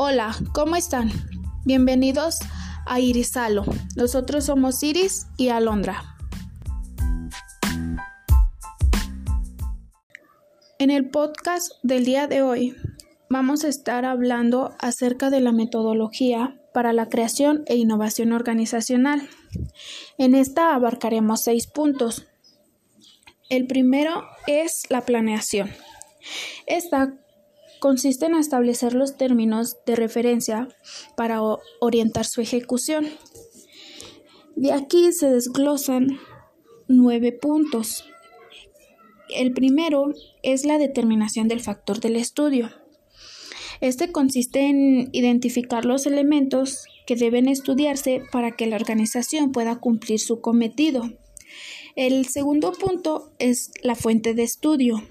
Hola, ¿cómo están? Bienvenidos a Irisalo. Nosotros somos Iris y Alondra. En el podcast del día de hoy vamos a estar hablando acerca de la metodología para la creación e innovación organizacional. En esta abarcaremos seis puntos. El primero es la planeación. Esta consiste en establecer los términos de referencia para orientar su ejecución. De aquí se desglosan nueve puntos. El primero es la determinación del factor del estudio. Este consiste en identificar los elementos que deben estudiarse para que la organización pueda cumplir su cometido. El segundo punto es la fuente de estudio.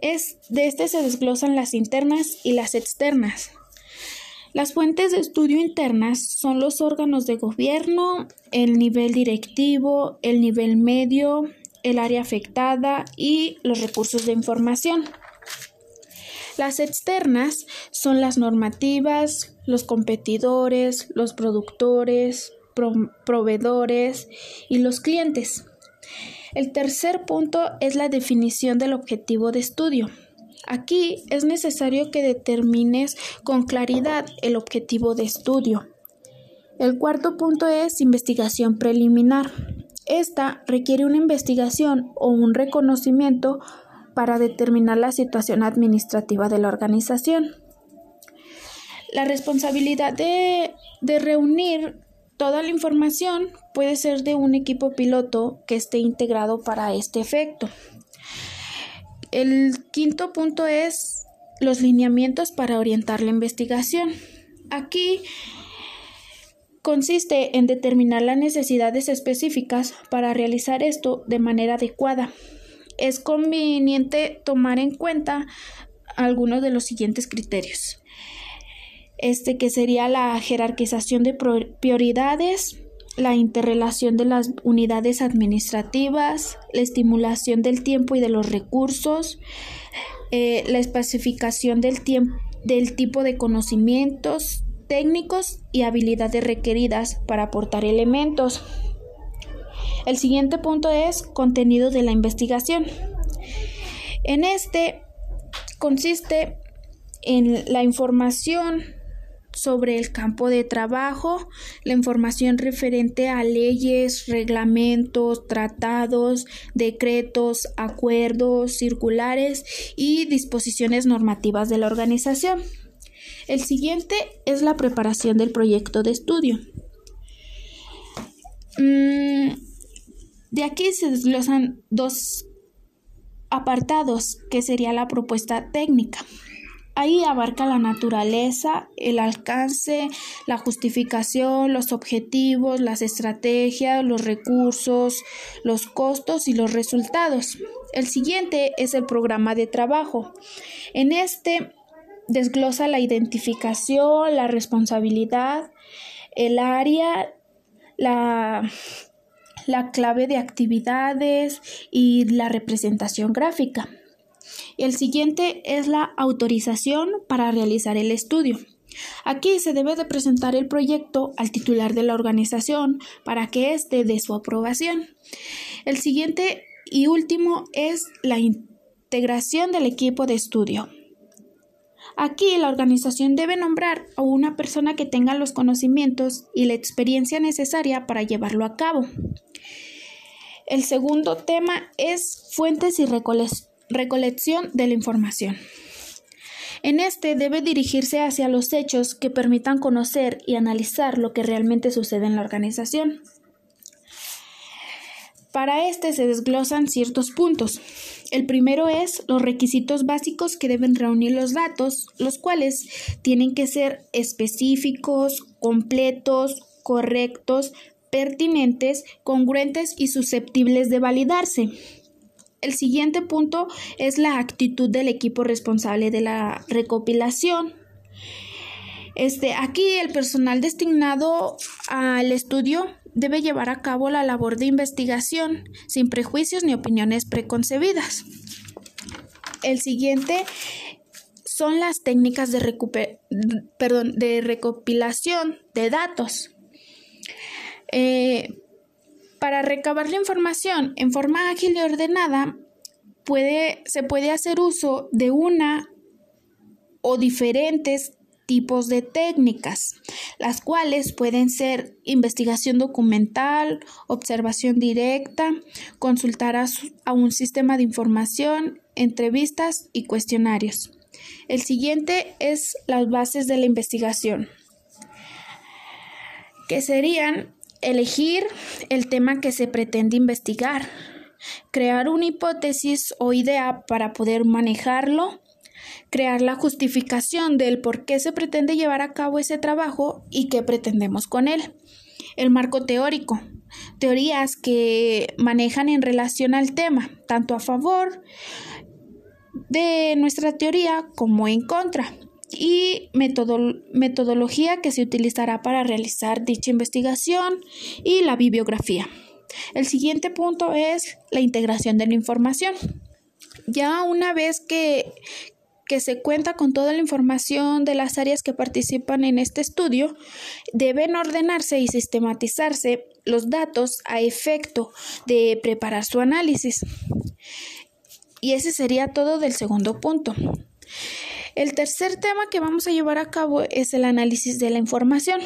Es, de este se desglosan las internas y las externas. Las fuentes de estudio internas son los órganos de gobierno, el nivel directivo, el nivel medio, el área afectada y los recursos de información. Las externas son las normativas, los competidores, los productores, proveedores y los clientes. El tercer punto es la definición del objetivo de estudio. Aquí es necesario que determines con claridad el objetivo de estudio. El cuarto punto es investigación preliminar. Esta requiere una investigación o un reconocimiento para determinar la situación administrativa de la organización. La responsabilidad de, de reunir Toda la información puede ser de un equipo piloto que esté integrado para este efecto. El quinto punto es los lineamientos para orientar la investigación. Aquí consiste en determinar las necesidades específicas para realizar esto de manera adecuada. Es conveniente tomar en cuenta algunos de los siguientes criterios este que sería la jerarquización de prioridades, la interrelación de las unidades administrativas, la estimulación del tiempo y de los recursos, eh, la especificación del, del tipo de conocimientos técnicos y habilidades requeridas para aportar elementos. El siguiente punto es contenido de la investigación. En este consiste en la información sobre el campo de trabajo, la información referente a leyes, reglamentos, tratados, decretos, acuerdos, circulares y disposiciones normativas de la organización. El siguiente es la preparación del proyecto de estudio. Mm, de aquí se desglosan dos apartados, que sería la propuesta técnica. Ahí abarca la naturaleza, el alcance, la justificación, los objetivos, las estrategias, los recursos, los costos y los resultados. El siguiente es el programa de trabajo. En este desglosa la identificación, la responsabilidad, el área, la, la clave de actividades y la representación gráfica. El siguiente es la autorización para realizar el estudio. Aquí se debe de presentar el proyecto al titular de la organización para que éste dé su aprobación. El siguiente y último es la integración del equipo de estudio. Aquí la organización debe nombrar a una persona que tenga los conocimientos y la experiencia necesaria para llevarlo a cabo. El segundo tema es fuentes y recolección Recolección de la información. En este debe dirigirse hacia los hechos que permitan conocer y analizar lo que realmente sucede en la organización. Para este se desglosan ciertos puntos. El primero es los requisitos básicos que deben reunir los datos, los cuales tienen que ser específicos, completos, correctos, pertinentes, congruentes y susceptibles de validarse. El siguiente punto es la actitud del equipo responsable de la recopilación. Este, aquí el personal destinado al estudio debe llevar a cabo la labor de investigación sin prejuicios ni opiniones preconcebidas. El siguiente son las técnicas de, perdón, de recopilación de datos. Eh, para recabar la información en forma ágil y ordenada, puede, se puede hacer uso de una o diferentes tipos de técnicas, las cuales pueden ser investigación documental, observación directa, consultar a, a, un sistema de información, entrevistas y cuestionarios. El siguiente es las bases de la investigación, que serían elegir el tema que se pretende investigar, crear una hipótesis o idea para poder manejarlo, crear la justificación del por qué se pretende llevar a cabo ese trabajo y qué pretendemos con él. El marco teórico, teorías que manejan en relación al tema, tanto a favor de nuestra teoría como en contra y metodología que se utilizará para realizar dicha investigación y la bibliografía. El siguiente punto es la integración de la información. Ya una vez que, que se cuenta con toda la información de las áreas que participan en este estudio, deben ordenarse y sistematizarse los datos a efecto de preparar su análisis. Y ese sería todo del segundo punto. El tercer tema que vamos a llevar a cabo es el análisis de la información.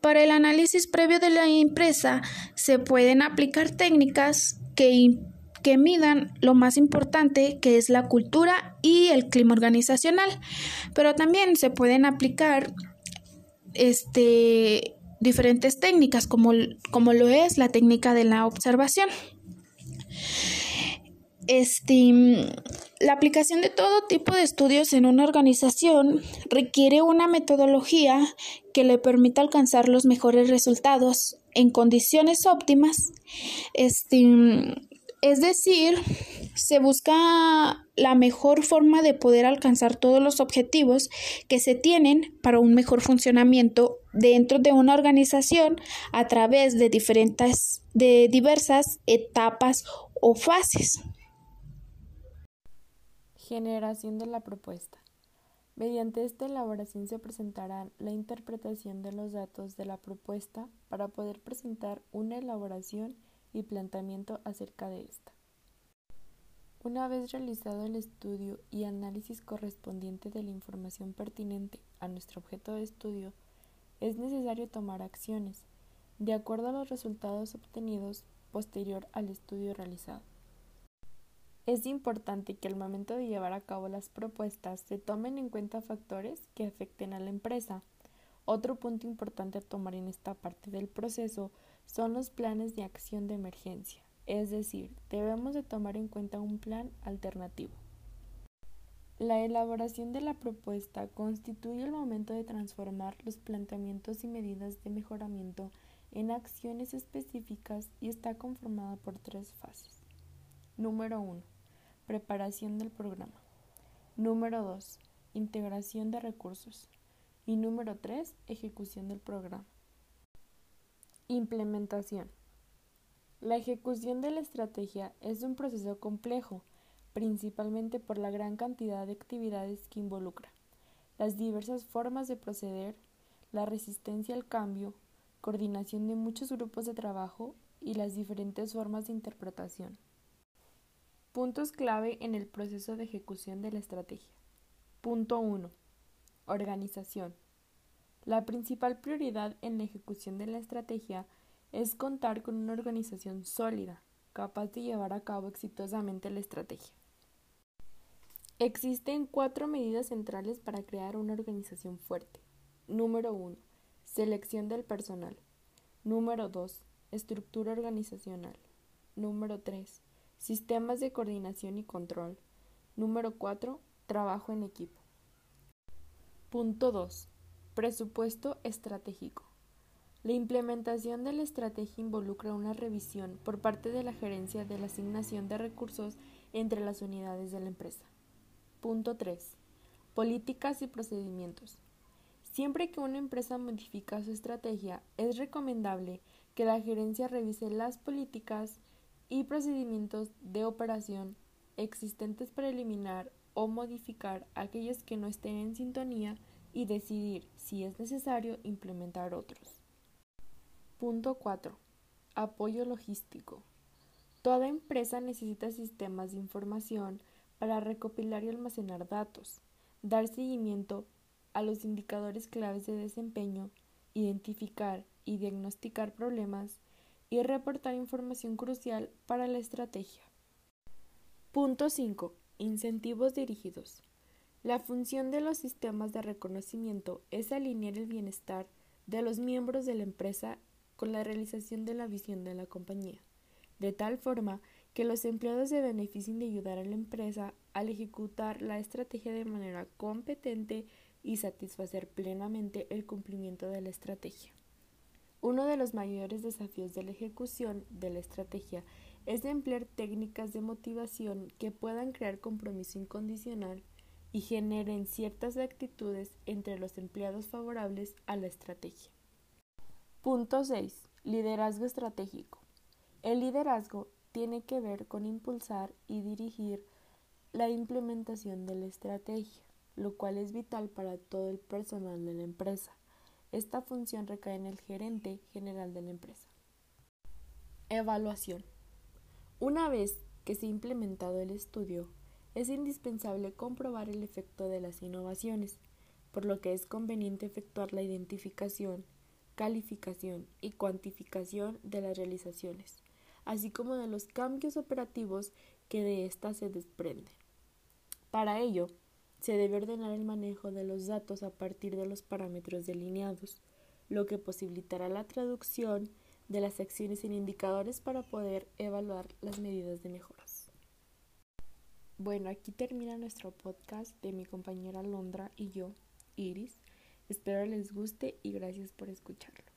Para el análisis previo de la empresa se pueden aplicar técnicas que, que midan lo más importante que es la cultura y el clima organizacional, pero también se pueden aplicar este, diferentes técnicas como, como lo es la técnica de la observación. Este, la aplicación de todo tipo de estudios en una organización requiere una metodología que le permita alcanzar los mejores resultados en condiciones óptimas. Este, es decir, se busca la mejor forma de poder alcanzar todos los objetivos que se tienen para un mejor funcionamiento dentro de una organización a través de diferentes de diversas etapas o fases. Generación de la propuesta. Mediante esta elaboración se presentará la interpretación de los datos de la propuesta para poder presentar una elaboración y planteamiento acerca de esta. Una vez realizado el estudio y análisis correspondiente de la información pertinente a nuestro objeto de estudio, es necesario tomar acciones, de acuerdo a los resultados obtenidos posterior al estudio realizado. Es importante que al momento de llevar a cabo las propuestas se tomen en cuenta factores que afecten a la empresa. Otro punto importante a tomar en esta parte del proceso son los planes de acción de emergencia, es decir, debemos de tomar en cuenta un plan alternativo. La elaboración de la propuesta constituye el momento de transformar los planteamientos y medidas de mejoramiento en acciones específicas y está conformada por tres fases. Número 1 Preparación del programa. Número 2. Integración de recursos. Y número 3. Ejecución del programa. Implementación. La ejecución de la estrategia es un proceso complejo, principalmente por la gran cantidad de actividades que involucra, las diversas formas de proceder, la resistencia al cambio, coordinación de muchos grupos de trabajo y las diferentes formas de interpretación. Puntos clave en el proceso de ejecución de la estrategia. Punto 1. Organización. La principal prioridad en la ejecución de la estrategia es contar con una organización sólida, capaz de llevar a cabo exitosamente la estrategia. Existen cuatro medidas centrales para crear una organización fuerte. Número 1. Selección del personal. Número 2. Estructura organizacional. Número 3 Sistemas de coordinación y control. Número 4. Trabajo en equipo. Punto 2. Presupuesto estratégico. La implementación de la estrategia involucra una revisión por parte de la gerencia de la asignación de recursos entre las unidades de la empresa. Punto 3. Políticas y procedimientos. Siempre que una empresa modifica su estrategia, es recomendable que la gerencia revise las políticas y procedimientos de operación existentes para eliminar o modificar aquellas que no estén en sintonía y decidir si es necesario implementar otros. Punto 4. Apoyo logístico. Toda empresa necesita sistemas de información para recopilar y almacenar datos, dar seguimiento a los indicadores claves de desempeño, identificar y diagnosticar problemas y reportar información crucial para la estrategia. Punto 5. Incentivos dirigidos. La función de los sistemas de reconocimiento es alinear el bienestar de los miembros de la empresa con la realización de la visión de la compañía, de tal forma que los empleados se beneficien de ayudar a la empresa al ejecutar la estrategia de manera competente y satisfacer plenamente el cumplimiento de la estrategia. Uno de los mayores desafíos de la ejecución de la estrategia es emplear técnicas de motivación que puedan crear compromiso incondicional y generen ciertas actitudes entre los empleados favorables a la estrategia. Punto 6. Liderazgo estratégico. El liderazgo tiene que ver con impulsar y dirigir la implementación de la estrategia, lo cual es vital para todo el personal de la empresa. Esta función recae en el gerente general de la empresa. Evaluación. Una vez que se ha implementado el estudio, es indispensable comprobar el efecto de las innovaciones, por lo que es conveniente efectuar la identificación calificación y cuantificación de las realizaciones, así como de los cambios operativos que de éstas se desprenden. Para ello, se debe ordenar el manejo de los datos a partir de los parámetros delineados, lo que posibilitará la traducción de las acciones en indicadores para poder evaluar las medidas de mejoras. Bueno, aquí termina nuestro podcast de mi compañera Londra y yo, Iris. Espero les guste y gracias por escucharlo.